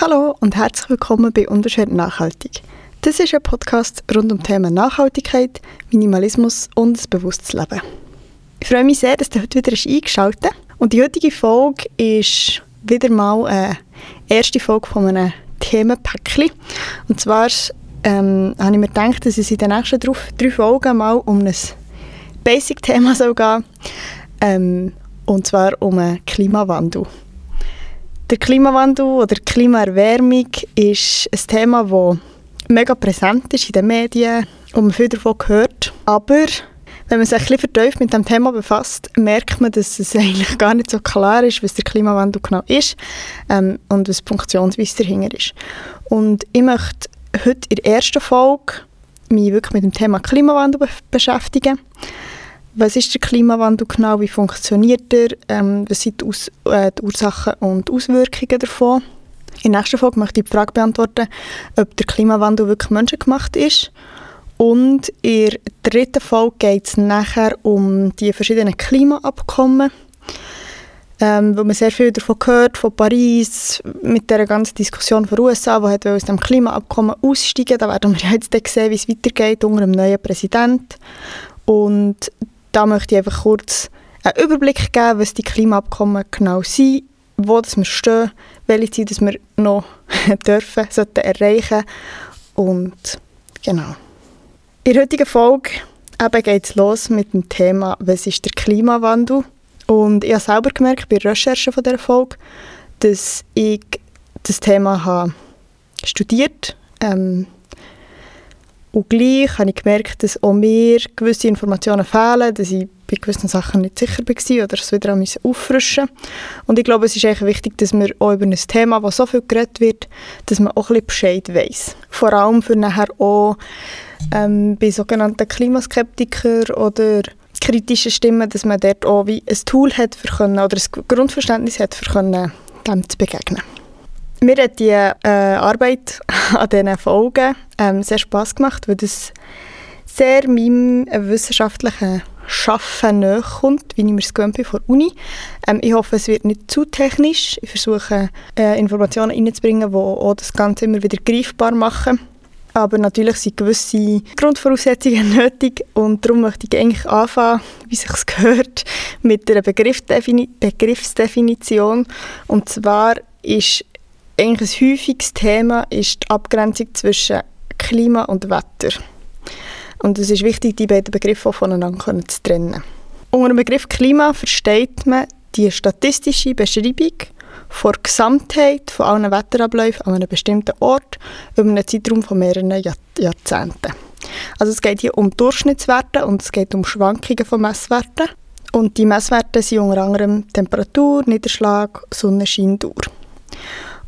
Hallo und herzlich willkommen bei Unterschied Nachhaltig. Das ist ein Podcast rund um Themen Nachhaltigkeit, Minimalismus und das bewusstes Leben. Ich freue mich sehr, dass du heute wieder eingeschaltet hast. Und die heutige Folge ist wieder mal eine erste Folge von einem Themenpäckchen. Und zwar ähm, habe ich mir gedacht, dass es in den nächsten drei Folgen mal um ein Basic-Thema soll ähm, und zwar um den Klimawandel. Der Klimawandel oder Klimaerwärmung ist ein Thema, das mega präsent ist in den Medien und man viel davon gehört. Aber wenn man sich ein bisschen vertieft mit dem Thema befasst, merkt man, dass es eigentlich gar nicht so klar ist, was der Klimawandel genau ist ähm, und was die Funktionsweise dahinter ist. Und ich möchte heute in der ersten Folge mich wirklich mit dem Thema Klimawandel be beschäftigen. Was ist der Klimawandel genau? Wie funktioniert er? Ähm, was sind die, Aus äh, die, Ursachen und Auswirkungen davon? In der nächsten Folge möchte ich die Frage beantworten, ob der Klimawandel wirklich menschengemacht ist. Und in der dritten Folge geht es nachher um die verschiedenen Klimaabkommen. Ähm, wo man sehr viel davon gehört, von Paris, mit der ganzen Diskussion von USA, die hat aus dem Klimaabkommen aussteigen Da werden wir jetzt sehen, wie es weitergeht unter dem neuen Präsidenten. Und da möchte ich einfach kurz einen Überblick geben, was die Klimaabkommen genau sind, wo das wir stehen, welche Ziele wir noch dürfen, sollten erreichen und genau. In der heutigen Folge geht es los mit dem Thema «Was ist der Klimawandel?» Und ich habe selber gemerkt bei der Recherche von dieser Folge, dass ich das Thema habe studiert ähm, und gleich habe ich gemerkt, dass auch mir gewisse Informationen fehlen, dass ich bei gewissen Sachen nicht sicher war oder es wieder auffrischen Und ich glaube, es ist echt wichtig, dass man auch über ein Thema, das so viel geredet wird, dass man auch ein bisschen Bescheid weiss. Vor allem für nachher auch ähm, bei sogenannten Klimaskeptikern oder kritischen Stimmen, dass man dort auch wie ein Tool hat für können, oder ein Grundverständnis hat, für dem zu begegnen. Mir hat die äh, Arbeit an diesen Folgen ähm, sehr Spass gemacht, weil das sehr meinem wissenschaftlichen Schaffen näher kommt, wie ich mir es gewöhnt bin von der Uni. Ähm, ich hoffe, es wird nicht zu technisch. Ich versuche, äh, Informationen reinzubringen, die auch das Ganze immer wieder greifbar machen. Aber natürlich sind gewisse Grundvoraussetzungen nötig und darum möchte ich eigentlich anfangen, wie sich gehört, mit einer Begriffsdefinition. Und zwar ist eigentlich ein häufiges Thema ist die Abgrenzung zwischen Klima und Wetter. Und es ist wichtig, die beiden Begriffe voneinander zu trennen. Unter dem Begriff Klima versteht man die statistische Beschreibung von der Gesamtheit von allen Wetterabläufen an einem bestimmten Ort über einen Zeitraum von mehreren Jahr Jahrzehnten. Also es geht hier um Durchschnittswerte und es geht um Schwankungen von Messwerten. Und die Messwerte sind unter anderem Temperatur, Niederschlag, Sonnenschein, Dauer.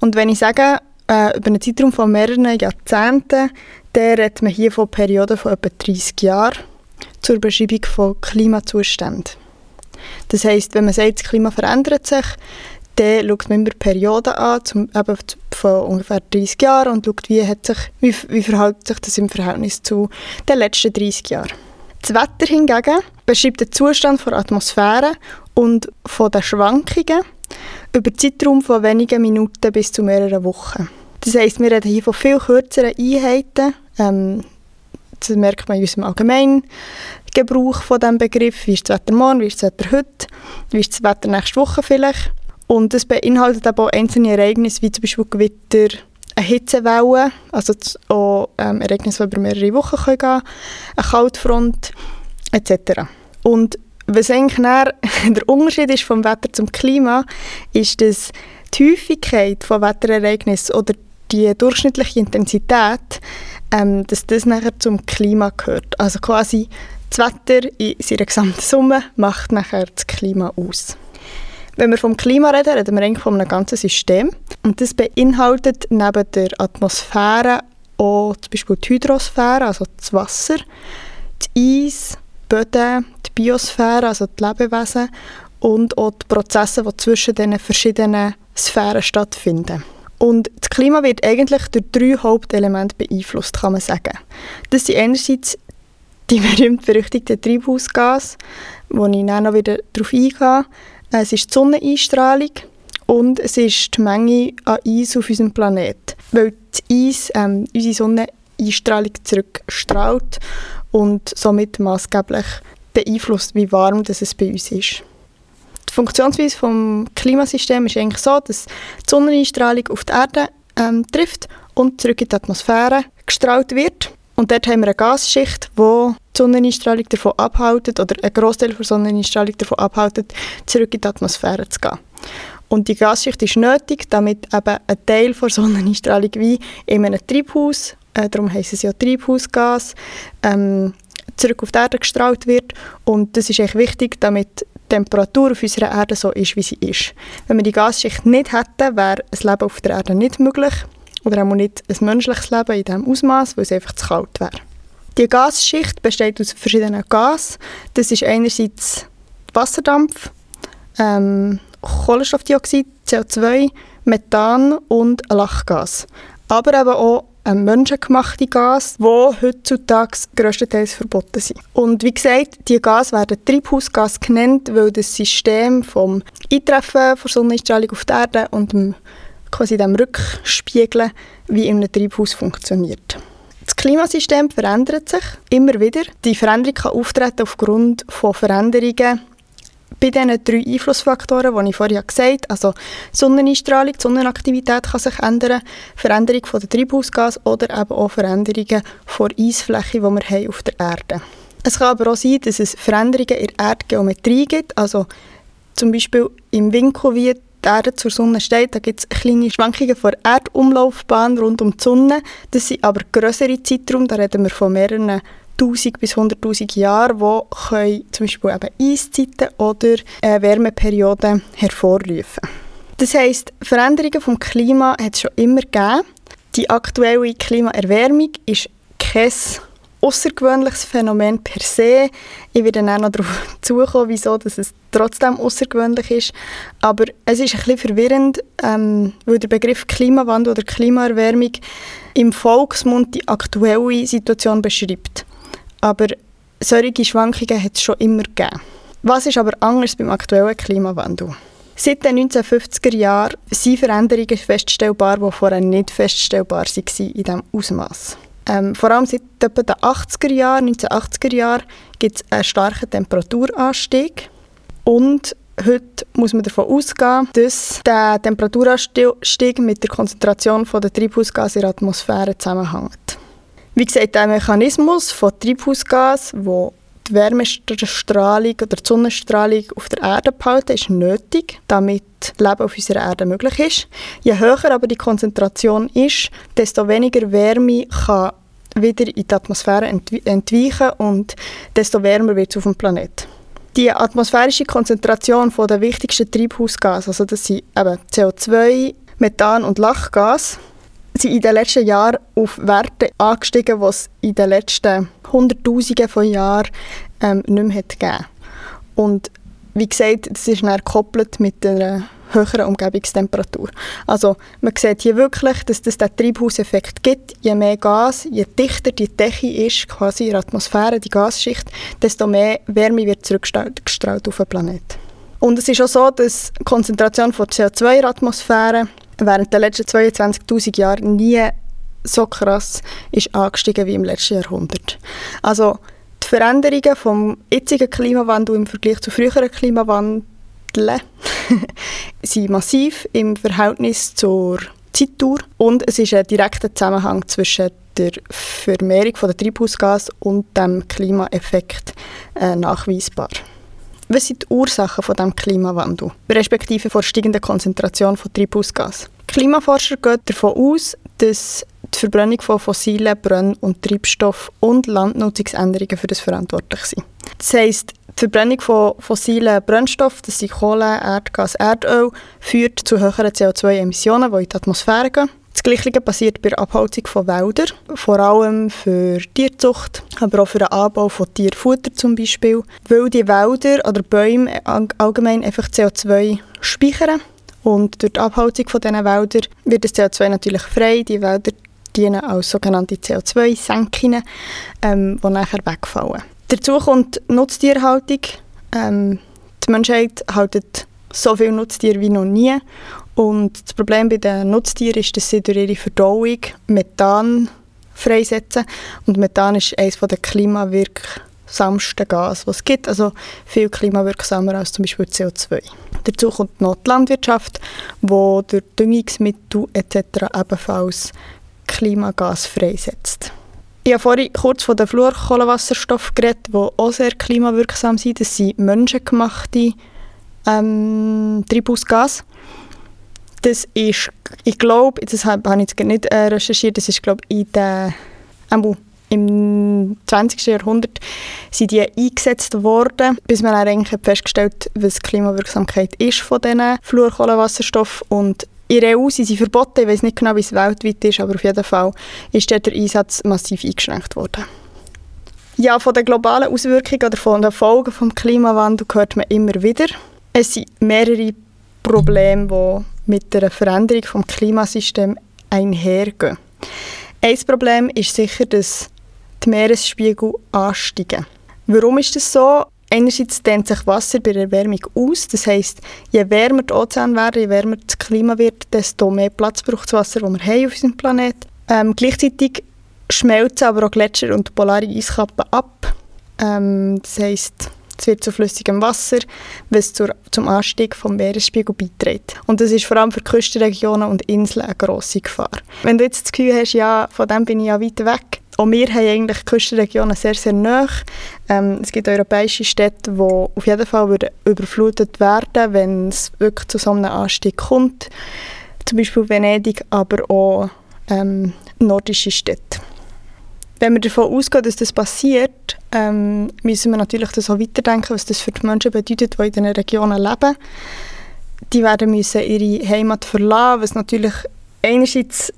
Und wenn ich sage, äh, über einen Zeitraum von mehreren Jahrzehnten, dann redet man hier von Perioden von etwa 30 Jahren zur Beschreibung von Klimazuständen. Das heißt, wenn man sagt, das Klima verändert sich, dann schaut man immer Perioden an, zum, eben von ungefähr 30 Jahren und schaut, wie, hat sich, wie, wie verhält sich das im Verhältnis zu den letzten 30 Jahren. Das Wetter hingegen beschreibt den Zustand der Atmosphäre und von den Schwankungen über Zeitraum von wenigen Minuten bis zu mehreren Wochen. Das heisst, wir reden hier von viel kürzeren Einheiten. Ähm, das merkt man in unserem allgemeinen Gebrauch von diesem Begriff. Wie ist das Wetter morgen, wie ist das Wetter heute, wie ist das Wetter nächste Woche vielleicht. Und es beinhaltet aber auch einzelne Ereignisse, wie zum Beispiel Gewitter, eine Hitzewelle, also auch ähm, Ereignisse, die über mehrere Wochen gehen können, eine Kaltfront etc. Und was eigentlich der Unterschied ist vom Wetter zum Klima, ist, dass die Häufigkeit von Wetterereignissen oder die durchschnittliche Intensität, ähm, dass das nachher zum Klima gehört. Also quasi das Wetter in seiner gesamten Summe macht nachher das Klima aus. Wenn wir vom Klima reden, reden wir eigentlich von einem ganzen System. Und das beinhaltet neben der Atmosphäre auch zum Beispiel die Hydrosphäre, also das Wasser, das Eis, Böden, die Biosphäre, also die Lebewesen und auch die Prozesse, die zwischen diesen verschiedenen Sphären stattfinden. Und das Klima wird eigentlich durch drei Hauptelemente beeinflusst, kann man sagen. Das sind einerseits die berühmt-berüchtigten Treibhausgase, wo ich dann noch wieder darauf eingehe. Es ist die Sonneneinstrahlung und es ist die Menge an Eis auf unserem Planeten. Weil das Eis ähm, unsere Sonneneinstrahlung zurückstrahlt und somit maßgeblich beeinflusst, wie warm das es bei uns ist. Die Funktionsweise des Klimasystems ist eigentlich so, dass die Sonneneinstrahlung auf die Erde ähm, trifft und zurück in die Atmosphäre gestrahlt wird. Und dort haben wir eine Gasschicht, die die Sonneneinstrahlung davon abhält, oder einen Großteil der Sonneneinstrahlung davon abhält, zurück in die Atmosphäre zu gehen. Und die Gasschicht ist nötig, damit eben ein Teil der Sonneneinstrahlung wie in einem Treibhaus, äh, darum heisst es ja Treibhausgas, ähm, zurück auf die Erde gestrahlt wird. Und das ist echt wichtig, damit die Temperatur auf unserer Erde so ist, wie sie ist. Wenn wir die Gasschicht nicht hätten, wäre ein Leben auf der Erde nicht möglich. Oder auch nicht ein menschliches Leben in diesem Ausmaß, weil es einfach zu kalt wäre. Die Gasschicht besteht aus verschiedenen Gasen. Das ist einerseits Wasserdampf, ähm, Kohlenstoffdioxid, CO2, Methan und Lachgas. Aber eben auch menschengemachte Gas, die heutzutage grösstenteils verboten sind. Und wie gesagt, die Gas werden Treibhausgas genannt, weil das System vom Eintreffen von Sonneneinstrahlung auf die Erde und dem, quasi dem Rückspiegeln wie in einem Treibhaus funktioniert. Das Klimasystem verändert sich immer wieder. Die Veränderung kann auftreten aufgrund von Veränderungen bei diesen drei Einflussfaktoren, die ich vorhin gesagt habe, also Sonneneinstrahlung, die Sonnenaktivität kann sich ändern, Veränderung von der Treibhausgas oder eben auch Veränderungen der Eisfläche, die wir haben auf der Erde. Es kann aber auch sein, dass es Veränderungen in der Erdgeometrie gibt, also zum Beispiel im Winkel, wie die Erde zur Sonne steht, da gibt es kleine Schwankungen von der Erdumlaufbahn rund um die Sonne. Das sind aber größere Zeiträume, da reden wir von mehreren 1000 bis 100'000 Jahren, die können zum Beispiel eben Eiszeiten oder äh, Wärmeperioden hervorrufen. Das heisst, Veränderungen vom Klima hat es schon immer gegeben. Die aktuelle Klimaerwärmung ist kein außergewöhnliches Phänomen per se. Ich werde dann auch noch darauf zukommen, wieso dass es trotzdem außergewöhnlich ist. Aber es ist ein bisschen verwirrend, ähm, weil der Begriff Klimawandel oder Klimaerwärmung im Volksmund die aktuelle Situation beschreibt. Aber solche Schwankungen hat es schon immer gegeben. Was ist aber anders beim aktuellen Klimawandel? Seit den 1950er Jahren sind Veränderungen feststellbar, die vorher nicht feststellbar waren in diesem Ausmaß. Ähm, vor allem seit etwa den 80er Jahren, 1980er Jahren, gibt es einen starken Temperaturanstieg. Und heute muss man davon ausgehen, dass der Temperaturanstieg mit der Konzentration der Treibhausgase in der Atmosphäre zusammenhängt. Wie gesagt, der Mechanismus von Treibhausgas, wo die Wärmestrahlung oder die Sonnenstrahlung auf der Erde behalten, ist nötig, damit Leben auf unserer Erde möglich ist. Je höher aber die Konzentration ist, desto weniger Wärme kann wieder in die Atmosphäre entweichen und desto wärmer wird es auf dem Planeten. Die atmosphärische Konzentration der wichtigsten Treibhausgase, also das sind eben CO2, Methan und Lachgas, sind in den letzten Jahren auf Werte angestiegen, die es in den letzten Hunderttausenden von Jahren ähm, nicht mehr hat Und wie gesagt, das ist dann gekoppelt mit einer höheren Umgebungstemperatur. Also man sieht hier wirklich, dass es den Treibhauseffekt gibt. Je mehr Gas, je dichter die Decke ist, quasi in der Atmosphäre, die Gasschicht, desto mehr Wärme wird zurückgestrahlt auf den Planeten. Und es ist auch so, dass die Konzentration von CO2 in der Atmosphäre während der letzten 22'000 Jahre nie so krass ist angestiegen wie im letzten Jahrhundert. Also die Veränderungen vom jetzigen Klimawandel im Vergleich zu früheren Klimawandeln sind massiv im Verhältnis zur Zeitdauer und es ist ein direkter Zusammenhang zwischen der Vermehrung der Treibhausgas und dem Klimaeffekt äh, nachweisbar. Was sind die Ursachen von dem Klimawandel, respektive von steigender Konzentration von Treibhausgas? Klimaforscher gehen davon aus, dass die Verbrennung von fossilen Brenn- und Treibstoff und Landnutzungsänderungen für das verantwortlich sind. Das heisst, die Verbrennung von fossilen Brennstoffen, das sind Kohle, Erdgas, Erdöl, führt zu höheren CO2-Emissionen, die in die Atmosphäre gehen. Das Gleiche passiert bei der Abholzung von Wäldern, vor allem für Tierzucht, aber auch für den Anbau von Tierfutter zum Beispiel, weil die Wälder oder Bäume allgemein einfach CO2 speichern und durch die Abholzung von diesen Wäldern wird das CO2 natürlich frei. Die Wälder dienen als sogenannte CO2-Senken, ähm, die nachher wegfallen. Dazu kommt Nutztierhaltung. Ähm, die Menschheit haltet so viele Nutztiere wie noch nie Und das Problem bei den Nutztieren ist, dass sie durch ihre Verdauung Methan freisetzen. Und Methan ist eines der klimawirksamsten Gase, die es gibt. Also viel klimawirksamer als zum Beispiel CO2. Dazu kommt noch die Landwirtschaft, die durch Düngungsmittel etc. ebenfalls Klimagas freisetzt. Ich habe vorhin kurz von den Fluorkohlenwasserstoffen geredet, die auch sehr klimawirksam sind. Das sind menschengemachte ähm, Treibhausgase. Das ist, ich glaube, das habe ich jetzt nicht äh, recherchiert, das ist, glaube ich, in der, äh, im 20. Jahrhundert sind die eingesetzt worden, bis man eigentlich festgestellt hat, was die Klimawirksamkeit ist von diesen Fluorkohlenwasserstoffen und in der EU sind sie verboten, ich weiß nicht genau, wie es weltweit ist, aber auf jeden Fall ist der Einsatz massiv eingeschränkt worden. Ja, von den globalen Auswirkungen oder von den Folgen des Klimawandels hört man immer wieder. Es sind mehrere Probleme, die mit der Veränderung des Klimasystems einhergehen. Ein Problem ist sicher, dass die Meeresspiegel ansteigen. Warum ist das so? Einerseits dehnt sich Wasser bei der Erwärmung aus. Das heisst, je wärmer die Ozeane werden, je wärmer das Klima wird, desto mehr Platz braucht das Wasser, das wir haben auf unserem Planeten. Ähm, gleichzeitig schmelzen aber auch Gletscher und polare Eiskappen ab. Ähm, das heisst, es wird zu flüssigem Wasser, was zur, zum Anstieg vom Meeresspiegel beiträgt. Und das ist vor allem für Küstenregionen und Inseln eine grosse Gefahr. Wenn du jetzt das Gefühl hast, ja, von dem bin ich ja weit weg, auch wir haben eigentlich Küstenregionen sehr, sehr nah. Ähm, es gibt europäische Städte, die auf jeden Fall überflutet werden, wenn es wirklich zu so einem Anstieg kommt. Zum Beispiel Venedig, aber auch ähm, nordische Städte. Wenn wir davon ausgehen, dass das passiert, ähm, müssen wir natürlich das auch weiterdenken, was das für die Menschen bedeutet, die in diesen Regionen leben. Die werden müssen ihre Heimat verlassen, was natürlich einerseits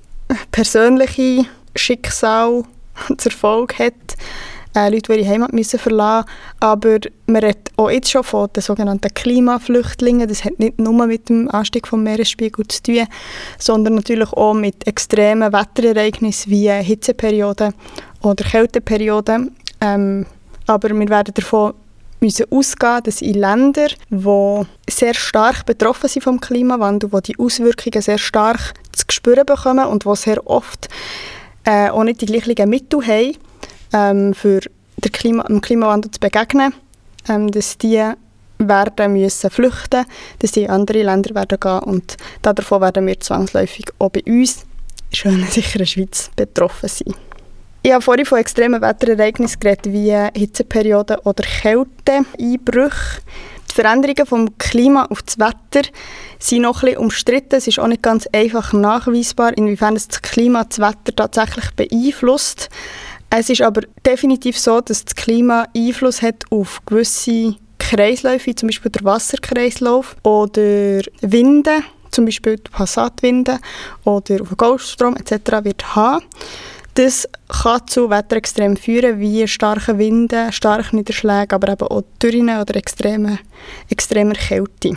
persönliche Schicksal zur Folge hat, äh, Leute, die ihre Heimat müssen verlassen Aber man redet auch jetzt schon von den sogenannten Klimaflüchtlingen. Das hat nicht nur mit dem Anstieg des Meeresspiegels zu tun, sondern natürlich auch mit extremen Wetterereignissen wie Hitzeperioden oder Kälteperioden. Ähm, aber wir werden davon müssen ausgehen, dass in Ländern, die sehr stark betroffen sind vom Klimawandel, wo die Auswirkungen sehr stark zu spüren bekommen und wo sehr oft äh, auch nicht die gleichen Mittel haben, ähm, für den Klima dem Klimawandel zu begegnen, ähm, dass die werden müssen flüchten, dass die in andere Länder werden gehen und davon werden wir zwangsläufig auch bei uns, schön sicher in der Schweiz, betroffen sein. Ich habe vorhin von extremen Wetterereignissen geredet, wie Hitzeperioden oder Kälteeinbrüche. Die Veränderungen vom Klima auf das Wetter sind noch bisschen umstritten. Es ist auch nicht ganz einfach nachweisbar, inwiefern das Klima das Wetter tatsächlich beeinflusst. Es ist aber definitiv so, dass das Klima Einfluss hat auf gewisse Kreisläufe, wie zum Beispiel der Wasserkreislauf oder Winde, zum Beispiel die Passatwinde oder auf den Golfstrom etc. wird haben. Das kann zu Wetterextremen führen, wie starke Winde, starke Niederschläge, aber eben auch Dürren oder extreme, extremer Kälte.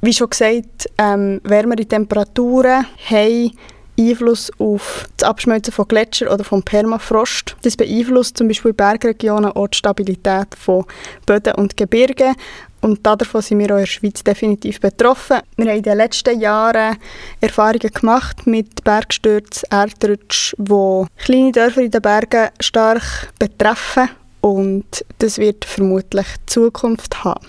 Wie schon gesagt, ähm, wärmere Temperaturen haben Einfluss auf das Abschmelzen von Gletschern oder vom Permafrost. Das beeinflusst zum Beispiel in Bergregionen auch die Stabilität von Böden und Gebirgen und davon sind wir auch in der Schweiz definitiv betroffen. Wir haben in den letzten Jahren Erfahrungen gemacht mit Bergstürzen, Erdrutsch, die kleine Dörfer in den Bergen stark betreffen und das wird vermutlich Zukunft haben.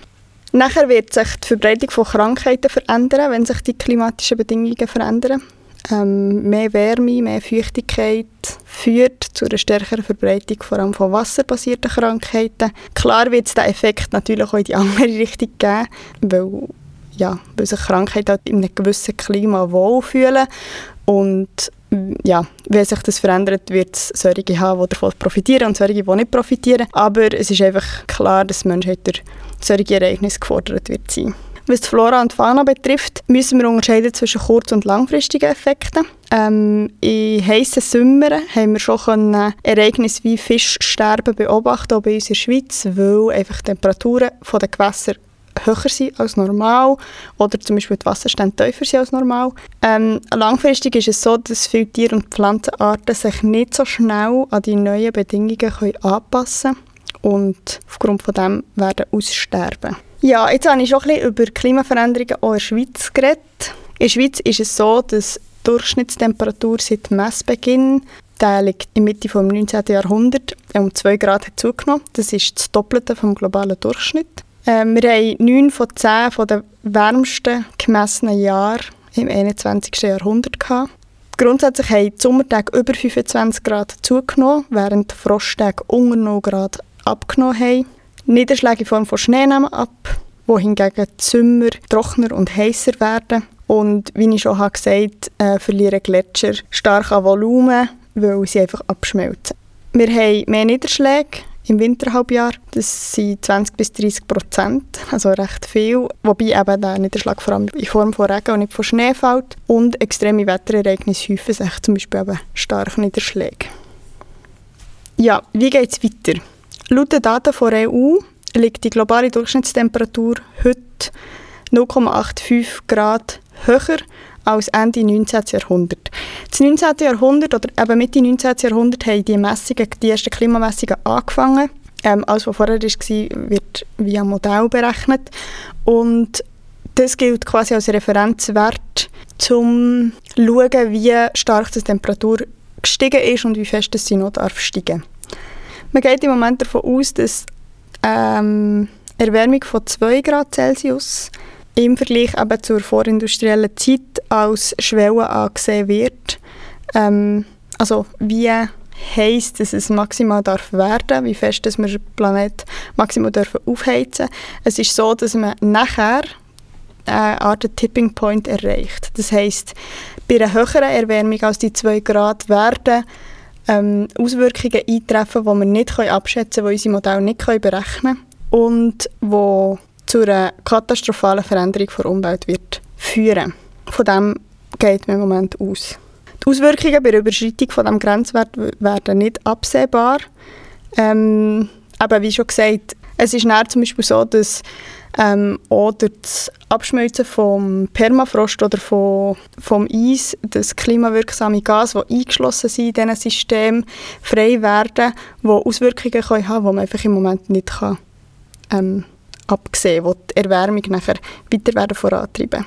Nachher wird sich die Verbreitung von Krankheiten verändern, wenn sich die klimatischen Bedingungen verändern. Ähm, mehr Wärme, mehr Feuchtigkeit führt zu einer stärkeren Verbreitung vor allem von wasserbasierten Krankheiten. Klar wird es diesen Effekt natürlich auch in die andere Richtung geben, weil, ja, weil sich Krankheiten halt in einem gewissen Klima wohlfühlen und ja, wenn sich das verändert, wird es solche haben, die davon profitieren und solche, die nicht profitieren. Aber es ist einfach klar, dass die Menschheit durch solche Ereignisse gefordert wird sein. Was die Flora und Fauna betrifft, müssen wir unterscheiden zwischen kurz- und langfristigen Effekten. Ähm, in heißen Sommern haben wir schon Ereignisse wie Fischsterben beobachten, auch bei uns in der Schweiz, weil einfach die Temperaturen der Gewässer höher sind als normal oder zum Beispiel die Wasserstände tiefer sind als normal. Ähm, langfristig ist es so, dass viele Tier- und Pflanzenarten sich nicht so schnell an die neuen Bedingungen anpassen können und aufgrund von dem werden aussterben. Ja, jetzt habe ich schon ein bisschen über Klimaveränderungen auch in der Schweiz geredet. In der Schweiz ist es so, dass die Durchschnittstemperatur seit Messbeginn der liegt in Mitte des 19. Jahrhunderts um 2 Grad hat zugenommen. Das ist das Doppelte vom globalen Durchschnitt. Ähm, wir haben 9 von 10 von den wärmsten gemessenen Jahren im 21. Jahrhundert gehabt. Grundsätzlich haben die Sommertage über 25 Grad zugenommen, während die Frosttage unter 0 Grad abgenommen haben. Niederschläge in Form von Schnee nehmen ab, wohingegen die Sommer trockener und heißer werden. Und wie ich schon gesagt habe, äh, verlieren Gletscher stark an Volumen, weil sie einfach abschmelzen. Wir haben mehr Niederschläge im Winterhalbjahr. Das sind 20 bis 30 Prozent, also recht viel. Wobei eben der Niederschlag vor allem in Form von Regen und nicht von Schnee fällt. Und extreme Wetterereignisse häufen sich zum Beispiel eben starke Niederschläge. Ja, wie geht es weiter? Laut den Daten der EU liegt die globale Durchschnittstemperatur heute 0,85 Grad höher als Ende 19. Jahrhundert. Das 19. Jahrhundert oder eben Mitte 19. Jahrhundert haben die Messungen, die ersten Klimamessungen angefangen. Ähm, alles, was vorher war, wird via Modell berechnet. Und das gilt quasi als Referenzwert, um zu schauen, wie stark die Temperatur gestiegen ist und wie fest sie noch darf steigen Man geht im Moment davon aus, dass ähm, Erwärmung von 2 Grad Celsius im Vergleich eben zur vorindustriellen Zeit als Schwelle angesehen wird. Ähm, also wie heisst, dass es maximal darf werden, wie fest dass wir den Planet maximal dürfen aufheizen. Es ist so, dass man nachher eine Art Tipping Point erreicht. Das heißt, bei einer höheren Erwärmung als die 2 Grad werden ähm, Auswirkungen eintreffen, die wir nicht abschätzen können, die unsere Modelle nicht berechnen können und die zu einer katastrophalen Veränderung der Umwelt wird führen. Von dem geht man im Moment aus. Die Auswirkungen bei der Überschreitung von dem Grenzwert werden nicht absehbar. Ähm, aber wie schon gesagt, es ist zum Beispiel so, dass ähm, durch das Abschmelzen vom Permafrost oder vom, vom Eis das klimawirksame Gas, das eingeschlossen sind in diesen System, frei werden, die Auswirkungen können haben die man einfach im Moment nicht kann, ähm, abgesehen, die die Erwärmung nachher weiter werden vorantreiben.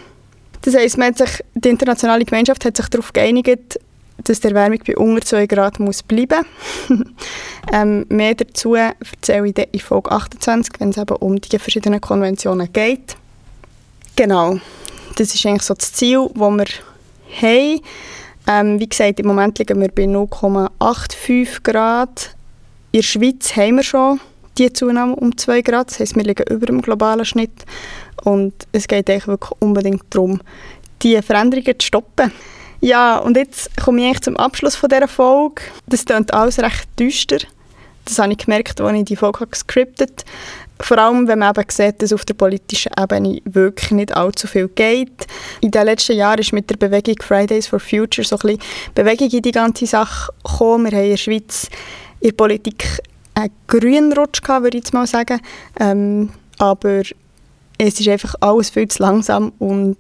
Das heisst, man hat sich, die internationale Gemeinschaft hat sich darauf geeinigt, dass die Erwärmung bei unter 2 Grad muss bleiben ähm, Mehr dazu erzähle ich in Folge 28, wenn es eben um die verschiedenen Konventionen geht. Genau, das ist eigentlich so das Ziel, das wir haben. Ähm, wie gesagt, im Moment liegen wir bei 0,85 Grad. In der Schweiz haben wir schon die Zunahme um 2 Grad. Das heisst, wir liegen über dem globalen Schnitt. Und es geht eigentlich wirklich unbedingt darum, diese Veränderungen zu stoppen. Ja, und jetzt komme ich eigentlich zum Abschluss von dieser Folge. Das klingt alles recht düster. Das habe ich gemerkt, als ich die Folge gescriptet habe. Vor allem, wenn man eben sieht, dass auf der politischen Ebene wirklich nicht allzu viel geht. In den letzten Jahren ist mit der Bewegung Fridays for Future so ein bisschen Bewegung in die ganze Sache gekommen. Wir haben in der Schweiz in der Politik einen grünen Rutsch gehabt, würde ich jetzt mal sagen. Ähm, aber es ist einfach alles viel zu langsam und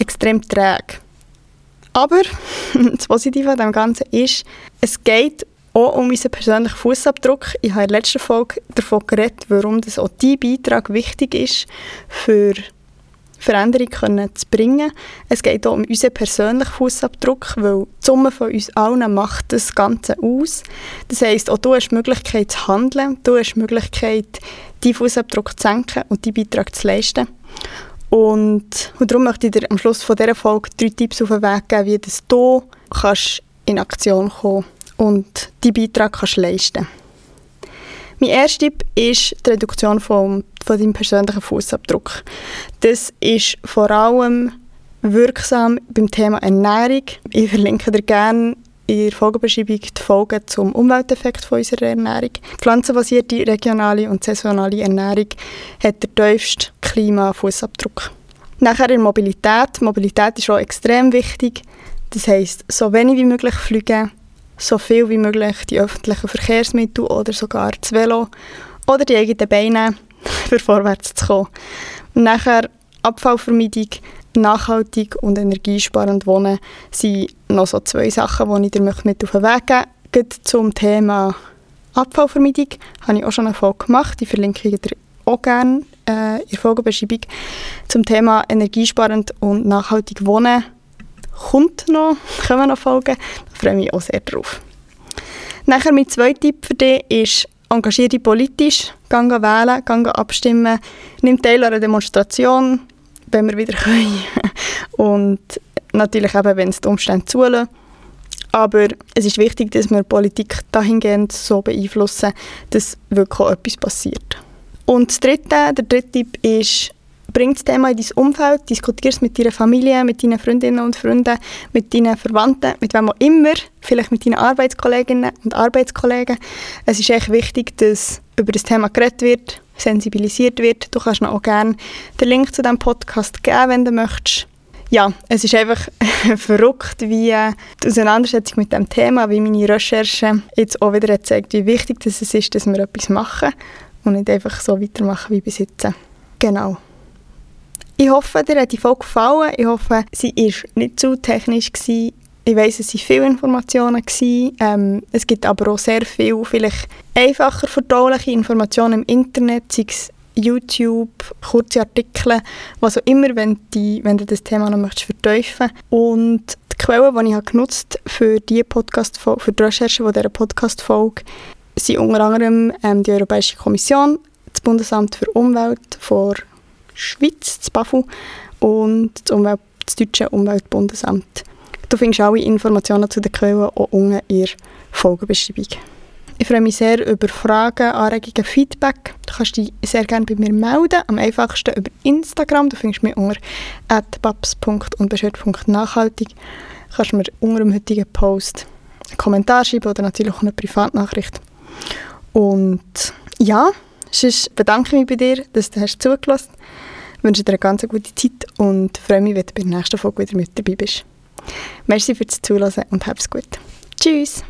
extrem träge. Aber das Positive an dem Ganzen ist, es geht auch um unseren persönlichen Fußabdruck. Ich habe in der letzten Folge davon geredet, warum das auch dein Beitrag wichtig ist für Veränderung zu bringen. Es geht auch um unseren persönlichen Fußabdruck, weil die Summe von uns allen macht das Ganze aus. Das heisst, auch du hast die Möglichkeit zu handeln, du hast die Möglichkeit, deinen Fußabdruck zu senken und deinen Beitrag zu leisten. Und, und darum möchte ich dir am Schluss von dieser Folge drei Tipps auf den Weg geben, wie du kannst in Aktion kommen und deinen Beitrag kannst leisten Mein erster Tipp ist die Reduktion vom von deinem persönlichen Fußabdruck. Das ist vor allem wirksam beim Thema Ernährung. Ich verlinke dir gerne in der Folgenbeschreibung die Folgen zum Umwelteffekt von unserer Ernährung. Pflanzenbasierte, regionale und saisonale Ernährung hat den tiefsten Klimafußabdruck. Nachher in Mobilität. Mobilität ist auch extrem wichtig. Das heisst, so wenig wie möglich fliegen, so viel wie möglich die öffentlichen Verkehrsmittel oder sogar das Velo oder die eigenen Beine für vorwärts zu kommen. nachher Abfallvermeidung, nachhaltig und energiesparend wohnen sind noch so zwei Sachen, die ich dir mit auf den Weg geben möchte. Zum Thema Abfallvermeidung habe ich auch schon eine Folge gemacht, die verlinke ich dir auch gerne äh, in der Folgebeschreibung. Zum Thema energiesparend und nachhaltig wohnen kommt noch, kommen noch Folgen. Da freue ich mich auch sehr drauf. Nachher mein zweiter Tipp für dich ist, engagiere dich politisch, geh wählen, geh abstimmen, nimm teil an einer Demonstration, wenn wir wieder können. Und natürlich eben, wenn es die Umstände zulassen. Aber es ist wichtig, dass wir Politik dahingehend so beeinflussen, dass wirklich auch etwas passiert. Und das dritte, der dritte Tipp ist, bring das Thema in dein Umfeld, diskutiere es mit deiner Familie, mit deinen Freundinnen und Freunden, mit deinen Verwandten, mit wem auch immer, vielleicht mit deinen Arbeitskolleginnen und Arbeitskollegen. Es ist echt wichtig, dass über das Thema geredet wird, sensibilisiert wird. Du kannst auch gerne den Link zu diesem Podcast geben, wenn du möchtest ja, es ist einfach verrückt, wie äh, die Auseinandersetzung mit dem Thema, wie meine Recherche jetzt auch wieder zeigt, wie wichtig das ist, dass wir etwas machen und nicht einfach so weitermachen wie bis jetzt. Genau. Ich hoffe, dir hat die Folge gefallen. Ich hoffe, sie war nicht zu technisch. Gewesen. Ich weiss, es waren viele Informationen. Ähm, es gibt aber auch sehr viele, vielleicht einfacher verdauliche Informationen im Internet, sei es YouTube, kurze Artikel, was auch immer, wenn, die, wenn du das Thema noch möchtest Und die Quellen, die ich genutzt für die Podcast für die Recherche von dieser Podcast-Folge, sind unter anderem ähm, die Europäische Kommission, das Bundesamt für Umwelt vor Schweiz, das BAFU, und das, Umwelt, das Deutsche Umweltbundesamt. Du findest alle Informationen zu den Quellen auch unten in der Folgenbeschreibung. Ich freue mich sehr über Fragen, Anregungen, Feedback. Du kannst dich sehr gerne bei mir melden. Am einfachsten über Instagram. Du findest mich unter babs.unbeschwert.nachhaltig. Du kannst mir unter dem heutigen Post einen Kommentar schreiben oder natürlich auch eine Privatnachricht. Und ja, sonst bedanke ich mich bei dir, dass du hast zugelassen hast. Ich wünsche dir eine ganz gute Zeit und freue mich, wenn du bei der nächsten Folge wieder mit dabei bist. Merci fürs Zuhören und hab's gut. Tschüss!